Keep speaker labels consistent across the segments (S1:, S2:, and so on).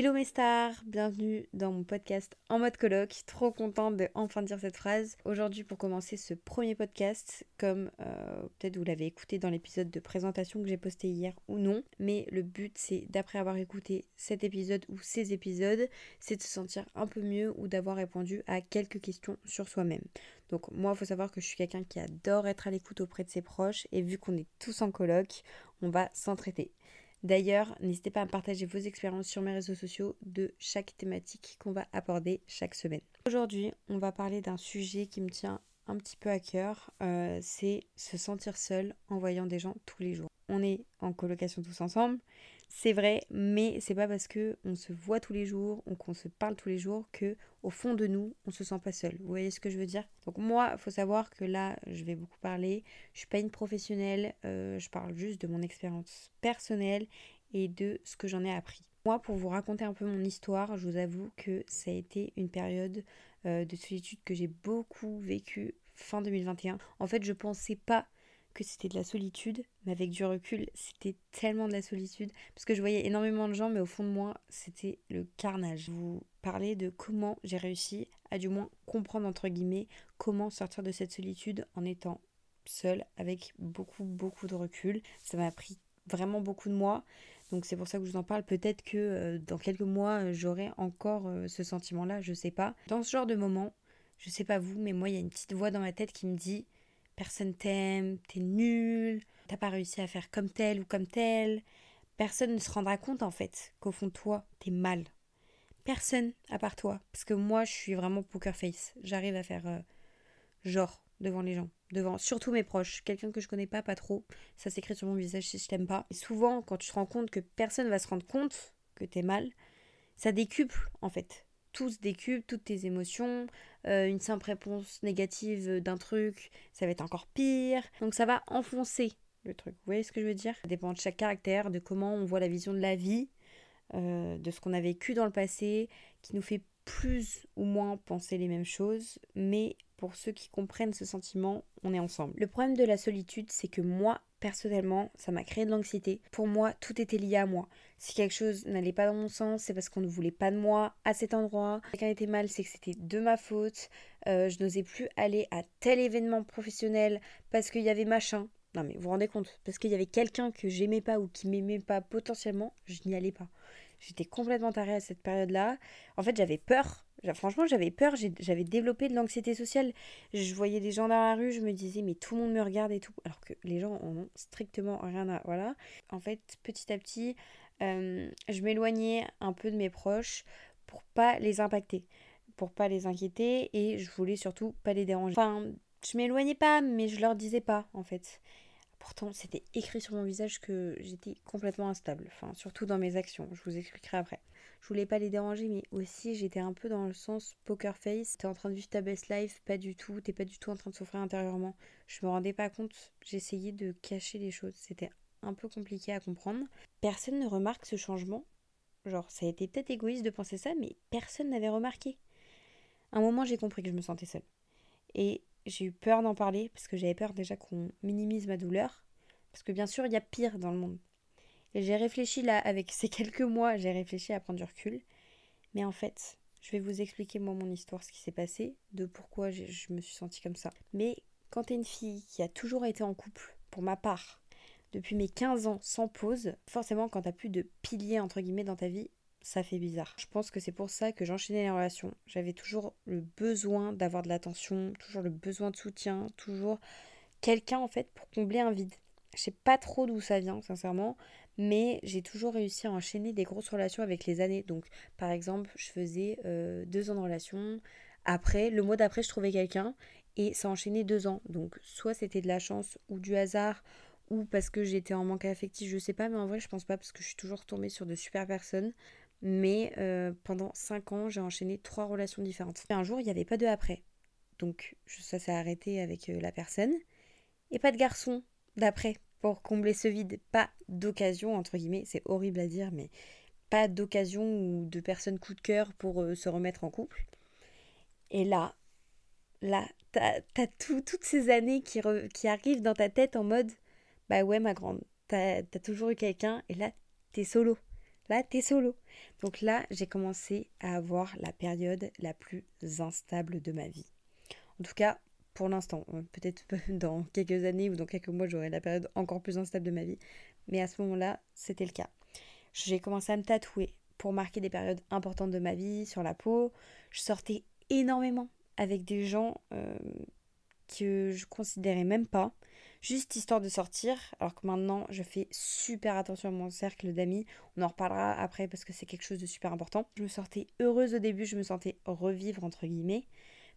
S1: Hello mes stars, bienvenue dans mon podcast en mode colloque. Trop contente de enfin dire cette phrase. Aujourd'hui pour commencer ce premier podcast, comme euh, peut-être vous l'avez écouté dans l'épisode de présentation que j'ai posté hier ou non, mais le but c'est d'après avoir écouté cet épisode ou ces épisodes, c'est de se sentir un peu mieux ou d'avoir répondu à quelques questions sur soi-même. Donc moi il faut savoir que je suis quelqu'un qui adore être à l'écoute auprès de ses proches et vu qu'on est tous en colloque, on va s'entraider. D'ailleurs, n'hésitez pas à partager vos expériences sur mes réseaux sociaux de chaque thématique qu'on va aborder chaque semaine. Aujourd'hui, on va parler d'un sujet qui me tient un petit peu à cœur, euh, c'est se sentir seul en voyant des gens tous les jours. On est en colocation tous ensemble, c'est vrai, mais c'est pas parce que on se voit tous les jours ou qu'on se parle tous les jours que au fond de nous, on se sent pas seul. Vous voyez ce que je veux dire? Donc moi, faut savoir que là, je vais beaucoup parler. Je suis pas une professionnelle, euh, je parle juste de mon expérience personnelle et de ce que j'en ai appris. Moi, pour vous raconter un peu mon histoire, je vous avoue que ça a été une période euh, de solitude que j'ai beaucoup vécue fin 2021. En fait, je pensais pas que c'était de la solitude, mais avec du recul, c'était tellement de la solitude, parce que je voyais énormément de gens, mais au fond de moi, c'était le carnage. Vous parlez de comment j'ai réussi à du moins comprendre, entre guillemets, comment sortir de cette solitude en étant seule, avec beaucoup, beaucoup de recul. Ça m'a pris vraiment beaucoup de mois. Donc c'est pour ça que je vous en parle. Peut-être que euh, dans quelques mois, j'aurai encore euh, ce sentiment-là, je sais pas. Dans ce genre de moment, je sais pas vous, mais moi, il y a une petite voix dans ma tête qui me dit personne t'aime, t'es nul, t'as pas réussi à faire comme tel ou comme tel. Personne ne se rendra compte en fait qu'au fond de toi, t'es mal. Personne à part toi. Parce que moi, je suis vraiment poker face. J'arrive à faire euh, genre devant les gens, devant surtout mes proches, quelqu'un que je connais pas, pas trop. Ça s'écrit sur mon visage si je t'aime pas. Et souvent, quand tu te rends compte que personne va se rendre compte que t'es mal, ça décuple en fait tout se décuple, toutes tes émotions. Euh, une simple réponse négative d'un truc, ça va être encore pire. Donc ça va enfoncer le truc. Vous voyez ce que je veux dire? Ça dépend de chaque caractère, de comment on voit la vision de la vie, euh, de ce qu'on a vécu dans le passé, qui nous fait plus ou moins penser les mêmes choses. Mais pour ceux qui comprennent ce sentiment, on est ensemble. Le problème de la solitude, c'est que moi, personnellement, ça m'a créé de l'anxiété. Pour moi, tout était lié à moi. Si quelque chose n'allait pas dans mon sens, c'est parce qu'on ne voulait pas de moi à cet endroit. Si quelqu'un était mal, c'est que c'était de ma faute. Euh, je n'osais plus aller à tel événement professionnel parce qu'il y avait machin. Non mais vous vous rendez compte? Parce qu'il y avait quelqu'un que j'aimais pas ou qui m'aimait pas potentiellement, je n'y allais pas. J'étais complètement tarée à cette période-là. En fait, j'avais peur. Franchement, j'avais peur. J'avais développé de l'anxiété sociale. Je voyais des gens dans la rue, je me disais, mais tout le monde me regarde et tout. Alors que les gens en ont strictement rien à. Voilà. En fait, petit à petit, je m'éloignais un peu de mes proches pour pas les impacter, pour pas les inquiéter et je voulais surtout pas les déranger. Enfin, je m'éloignais pas, mais je leur disais pas en fait. Pourtant, c'était écrit sur mon visage que j'étais complètement instable, enfin, surtout dans mes actions. Je vous expliquerai après. Je voulais pas les déranger, mais aussi j'étais un peu dans le sens poker face. T'es en train de vivre ta best life, pas du tout. T'es pas du tout en train de souffrir intérieurement. Je me rendais pas compte. J'essayais de cacher les choses. C'était un peu compliqué à comprendre. Personne ne remarque ce changement. Genre, ça a été peut-être égoïste de penser ça, mais personne n'avait remarqué. À un moment, j'ai compris que je me sentais seule. Et j'ai eu peur d'en parler parce que j'avais peur déjà qu'on minimise ma douleur. Parce que bien sûr, il y a pire dans le monde. Et j'ai réfléchi là, avec ces quelques mois, j'ai réfléchi à prendre du recul. Mais en fait, je vais vous expliquer moi mon histoire, ce qui s'est passé, de pourquoi je me suis sentie comme ça. Mais quand t'es une fille qui a toujours été en couple, pour ma part, depuis mes 15 ans sans pause, forcément quand t'as plus de piliers entre guillemets dans ta vie, ça fait bizarre. Je pense que c'est pour ça que j'enchaînais les relations. J'avais toujours le besoin d'avoir de l'attention, toujours le besoin de soutien, toujours quelqu'un en fait pour combler un vide. Je sais pas trop d'où ça vient, sincèrement, mais j'ai toujours réussi à enchaîner des grosses relations avec les années. Donc, par exemple, je faisais euh, deux ans de relation. Après, le mois d'après, je trouvais quelqu'un et ça enchaînait deux ans. Donc, soit c'était de la chance ou du hasard ou parce que j'étais en manque affectif, je sais pas, mais en vrai, je pense pas parce que je suis toujours tombée sur de super personnes. Mais euh, pendant 5 ans, j'ai enchaîné trois relations différentes. un jour, il n'y avait pas de après. Donc ça s'est arrêté avec euh, la personne. Et pas de garçon d'après pour combler ce vide. Pas d'occasion, entre guillemets, c'est horrible à dire, mais pas d'occasion ou de personne coup de cœur pour euh, se remettre en couple. Et là, là, t'as as toutes ces années qui, qui arrivent dans ta tête en mode Bah ouais, ma grande, t'as as toujours eu quelqu'un et là, t'es solo. Là, t'es solo. Donc là, j'ai commencé à avoir la période la plus instable de ma vie. En tout cas, pour l'instant. Euh, peut-être dans quelques années ou dans quelques mois, j'aurai la période encore plus instable de ma vie. Mais à ce moment-là, c'était le cas. J'ai commencé à me tatouer pour marquer des périodes importantes de ma vie sur la peau. Je sortais énormément avec des gens euh, que je considérais même pas, juste histoire de sortir, alors que maintenant je fais super attention à mon cercle d'amis. On en reparlera après parce que c'est quelque chose de super important. Je me sentais heureuse au début, je me sentais revivre entre guillemets.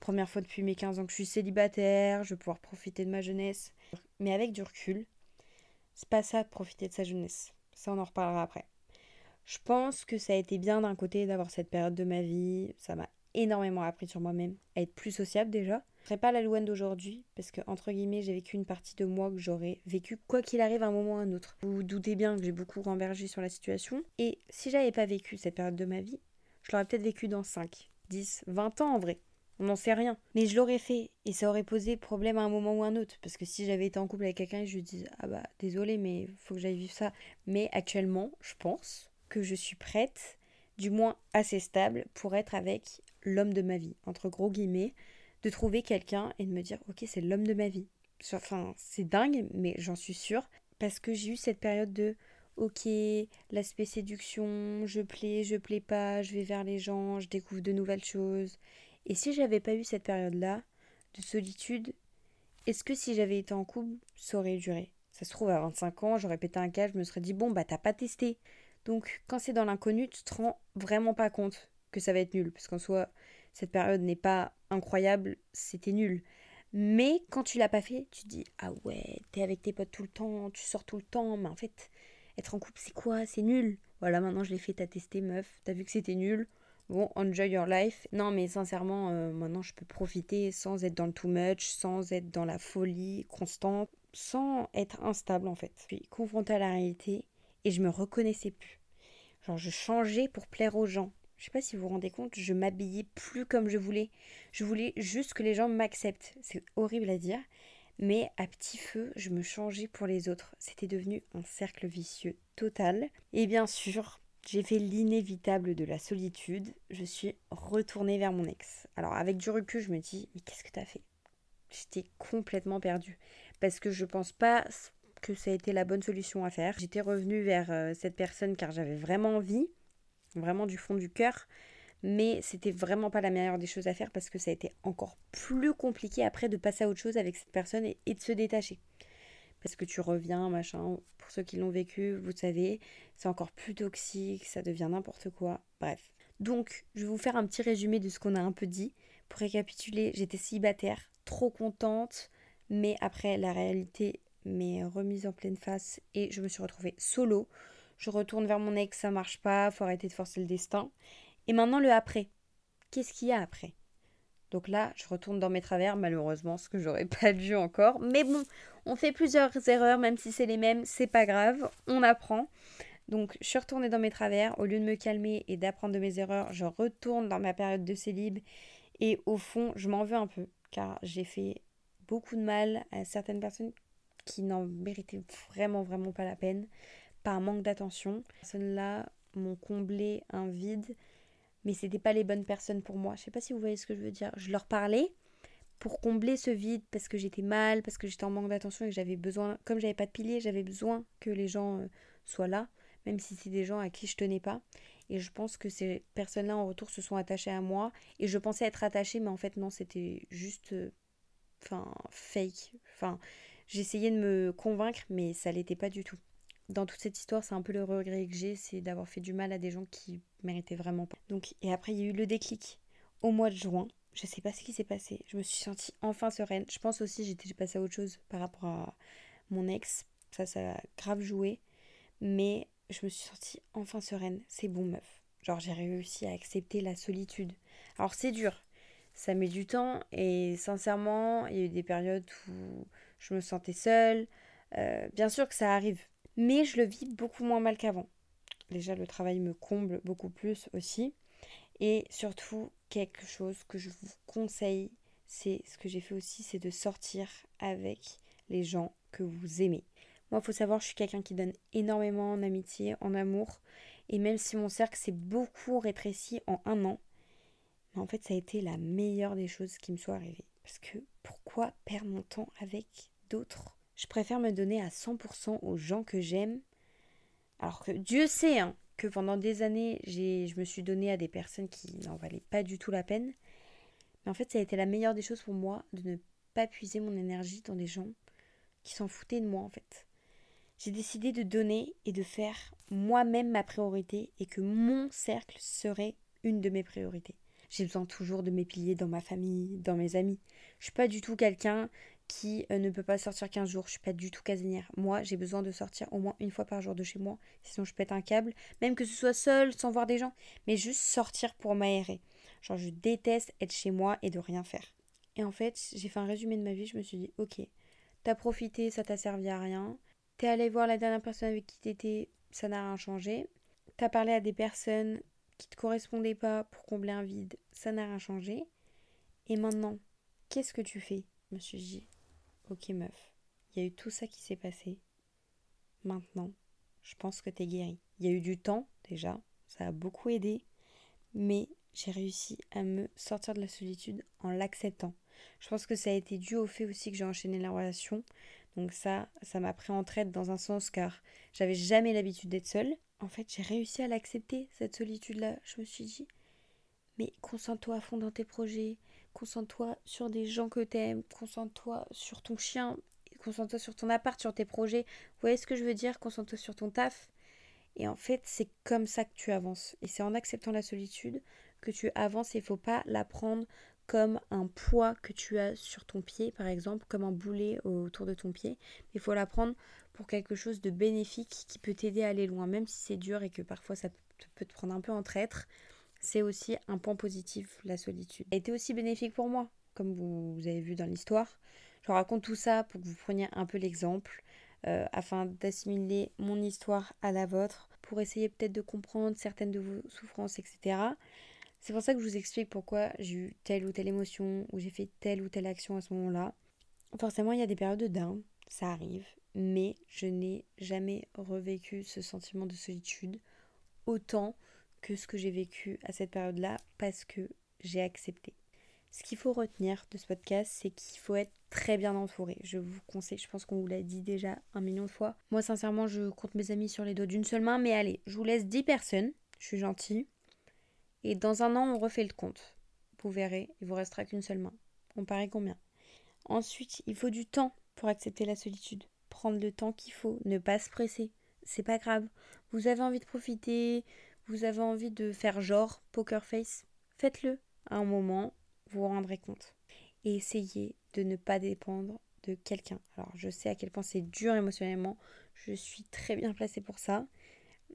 S1: Première fois depuis mes 15 ans que je suis célibataire, je vais pouvoir profiter de ma jeunesse. Mais avec du recul, c'est pas ça de profiter de sa jeunesse. Ça, on en reparlera après. Je pense que ça a été bien d'un côté d'avoir cette période de ma vie. Ça m'a énormément appris sur moi-même, à être plus sociable déjà. Je serais pas la Louane d'aujourd'hui, parce que, entre guillemets, j'ai vécu une partie de moi que j'aurais vécu quoi qu'il arrive à un moment ou à un autre. Vous vous doutez bien que j'ai beaucoup rembergé sur la situation. Et si j'avais pas vécu cette période de ma vie, je l'aurais peut-être vécu dans 5, 10, 20 ans en vrai. On n'en sait rien. Mais je l'aurais fait et ça aurait posé problème à un moment ou à un autre. Parce que si j'avais été en couple avec quelqu'un je lui dis Ah bah désolé, mais faut que j'aille vivre ça. Mais actuellement, je pense que je suis prête, du moins assez stable, pour être avec l'homme de ma vie, entre gros guillemets, de trouver quelqu'un et de me dire ok c'est l'homme de ma vie. Enfin c'est dingue mais j'en suis sûre parce que j'ai eu cette période de ok l'aspect séduction, je plais, je plais pas, je vais vers les gens, je découvre de nouvelles choses. Et si j'avais pas eu cette période-là de solitude, est-ce que si j'avais été en couple, ça aurait duré? Ça se trouve à 25 ans, j'aurais pété un câble, je me serais dit bon bah t'as pas testé. Donc quand c'est dans l'inconnu, tu te rends vraiment pas compte que ça va être nul. Parce qu'en soi, cette période n'est pas incroyable, c'était nul. Mais quand tu l'as pas fait, tu te dis Ah ouais, t'es avec tes potes tout le temps, tu sors tout le temps, mais en fait, être en couple, c'est quoi? C'est nul. Voilà, maintenant je l'ai fait, t'as testé, meuf, t'as vu que c'était nul. Bon, enjoy your life. Non, mais sincèrement, euh, maintenant je peux profiter sans être dans le too much, sans être dans la folie constante, sans être instable en fait. Je suis confrontée à la réalité et je me reconnaissais plus. Genre, je changeais pour plaire aux gens. Je sais pas si vous vous rendez compte, je m'habillais plus comme je voulais. Je voulais juste que les gens m'acceptent. C'est horrible à dire, mais à petit feu, je me changeais pour les autres. C'était devenu un cercle vicieux total. Et bien sûr, j'ai fait l'inévitable de la solitude. Je suis retournée vers mon ex. Alors avec du recul, je me dis, mais qu'est-ce que t'as fait? J'étais complètement perdue. Parce que je pense pas que ça a été la bonne solution à faire. J'étais revenue vers euh, cette personne car j'avais vraiment envie vraiment du fond du cœur. Mais c'était vraiment pas la meilleure des choses à faire parce que ça a été encore plus compliqué après de passer à autre chose avec cette personne et, de se détacher. Parce que tu reviens, machin. Pour ceux qui l'ont vécu, vous savez, c'est encore plus toxique, ça devient n'importe quoi. Bref. Donc, je vais vous faire un petit résumé de ce qu'on a un peu dit. Pour récapituler, j'étais célibataire, trop contente, mais après, la réalité m'est remise en pleine face et je me suis retrouvée solo je retourne vers mon ex, ça marche pas, faut arrêter de forcer le destin. Et maintenant le après. Qu'est-ce qu'il y a après? Donc là, je retourne dans mes travers, malheureusement, ce que j'aurais pas dû encore. Mais bon, on fait plusieurs erreurs, même si c'est les mêmes, c'est pas grave, on apprend. Donc je suis retournée dans mes travers, au lieu de me calmer et d'apprendre de mes erreurs, je retourne dans ma période de célib. Et au fond, je m'en veux un peu, car j'ai fait beaucoup de mal à certaines personnes qui n'en méritaient vraiment, vraiment pas la peine par manque d'attention. Ces personnes-là m'ont comblé un vide, mais c'était pas les bonnes personnes pour moi. Je sais pas si vous voyez ce que je veux dire. Je leur parlais pour combler ce vide parce que j'étais mal, parce que j'étais en manque d'attention et que j'avais besoin, comme j'avais pas de pilier, j'avais besoin que les gens euh, soient là, même si c'est des gens à qui je tenais pas. Et je pense que ces personnes-là en retour se sont attachées à moi et je pensais être attachée, mais en fait non, c'était juste, euh, enfin, fake. Enfin, j'essayais de me convaincre, mais ça l'était pas du tout dans toute cette histoire, c'est un peu le regret que j'ai, c'est d'avoir fait du mal à des gens qui méritaient vraiment pas. Donc, et après, il y a eu le déclic au mois de juin. Je sais pas ce qui s'est passé. Je me suis sentie enfin sereine. Je pense aussi j'étais passée à autre chose par rapport à mon ex. Ça, ça a grave joué. Mais je me suis sentie enfin sereine. C'est bon, meuf. Genre, j'ai réussi à accepter la solitude. Alors, c'est dur. Ça met du temps. Et sincèrement, il y a eu des périodes où je me sentais seule. Euh, bien sûr que ça arrive mais je le vis beaucoup moins mal qu'avant. Déjà, le travail me comble beaucoup plus aussi. Et surtout, quelque chose que je vous conseille, c'est ce que j'ai fait aussi, c'est de sortir avec les gens que vous aimez. Moi, il faut savoir, je suis quelqu'un qui donne énormément en amitié, en amour. Et même si mon cercle s'est beaucoup rétréci en un an, mais en fait ça a été la meilleure des choses qui me soit arrivée. Parce que pourquoi perdre mon temps avec d'autres? Je préfère me donner à 100% aux gens que j'aime. Alors que Dieu sait hein, que pendant des années, je me suis donné à des personnes qui n'en valaient pas du tout la peine. Mais en fait, ça a été la meilleure des choses pour moi de ne pas puiser mon énergie dans des gens qui s'en foutaient de moi en fait. J'ai décidé de donner et de faire moi-même ma priorité et que mon cercle serait une de mes priorités. J'ai besoin toujours de mes piliers dans ma famille, dans mes amis. Je suis pas du tout quelqu'un qui euh, ne peut pas sortir 15 jours. Je suis pas du tout casinière. Moi, j'ai besoin de sortir au moins une fois par jour de chez moi. Sinon, je pète un câble. Même que ce soit seul, sans voir des gens. Mais juste sortir pour m'aérer. Genre, je déteste être chez moi et de rien faire. Et en fait, j'ai fait un résumé de ma vie. Je me suis dit, ok, t'as profité, ça t'a servi à rien. T'es allé voir la dernière personne avec qui t'étais, ça n'a rien changé. T'as parlé à des personnes qui te correspondaient pas pour combler un vide, ça n'a rien changé. Et maintenant, qu'est-ce que tu fais? Me suis dit, ok meuf, il y a eu tout ça qui s'est passé. Maintenant, je pense que t'es guérie. Il y a eu du temps déjà, ça a beaucoup aidé, mais j'ai réussi à me sortir de la solitude en l'acceptant. Je pense que ça a été dû au fait aussi que j'ai enchaîné la relation. Donc ça, ça m'a pris en traite dans un sens car j'avais jamais l'habitude d'être seule en fait, j'ai réussi à l'accepter, cette solitude-là. Je me suis dit, mais concentre-toi à fond dans tes projets, concentre-toi sur des gens que t'aimes, concentre-toi sur ton chien, concentre-toi sur ton appart, sur tes projets. Vous voyez ce que je veux dire? Concentre-toi sur ton taf. Et en fait, c'est comme ça que tu avances. Et c'est en acceptant la solitude que tu avances et il faut pas la prendre comme un poids que tu as sur ton pied, par exemple, comme un boulet autour de ton pied. Il faut la prendre pour quelque chose de bénéfique qui peut t'aider à aller loin, même si c'est dur et que parfois ça peut te prendre un peu en traître. C'est aussi un point positif, la solitude. Elle été aussi bénéfique pour moi, comme vous, avez vu dans l'histoire. Je raconte tout ça pour que vous preniez un peu l'exemple, euh, afin d'assimiler mon histoire à la vôtre, pour essayer peut-être de comprendre certaines de vos souffrances, etc. C'est pour ça que je vous explique pourquoi j'ai eu telle ou telle émotion, ou j'ai fait telle ou telle action à ce moment-là. Forcément, il y a des périodes de ça arrive, mais je n'ai jamais revécu ce sentiment de solitude autant que ce que j'ai vécu à cette période-là parce que j'ai accepté. Ce qu'il faut retenir de ce podcast, c'est qu'il faut être très bien entouré. Je vous conseille, je pense qu'on vous l'a dit déjà un million de fois. Moi, sincèrement, je compte mes amis sur les doigts d'une seule main, mais allez, je vous laisse 10 personnes. Je suis gentille. Et dans un an, on refait le compte. Vous verrez, il vous restera qu'une seule main. On paraît combien? Ensuite, il faut du temps pour accepter la solitude prendre le temps qu'il faut, ne pas se presser. C'est pas grave. Vous avez envie de profiter, vous avez envie de faire genre poker face, faites-le. À un moment, vous vous rendrez compte. Et essayez de ne pas dépendre de quelqu'un. Alors, je sais à quel point c'est dur émotionnellement. Je suis très bien placée pour ça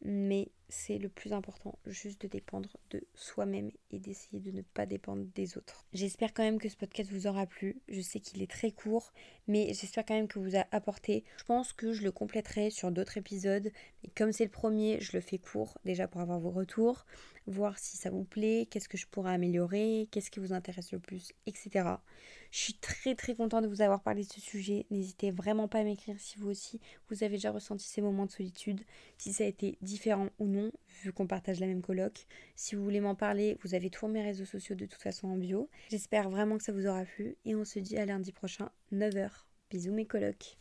S1: mais c'est le plus important, juste de dépendre de soi-même et d'essayer de ne pas dépendre des autres. J'espère quand même que ce podcast vous aura plu. Je sais qu'il est très court, mais j'espère quand même que vous a apporté. Je pense que je le compléterai sur d'autres épisodes, mais comme c'est le premier, je le fais court déjà pour avoir vos retours, voir si ça vous plaît, qu'est-ce que je pourrais améliorer, qu'est-ce qui vous intéresse le plus, etc. Je suis très très contente de vous avoir parlé de ce sujet. N'hésitez vraiment pas à m'écrire si vous aussi vous avez déjà ressenti ces moments de solitude, si ça a été différent ou non, vu qu'on partage la même coloc. Si vous voulez m'en parler, vous avez tous mes réseaux sociaux de toute façon en bio. J'espère vraiment que ça vous aura plu et on se dit à lundi prochain, 9h. Bisous mes colocs.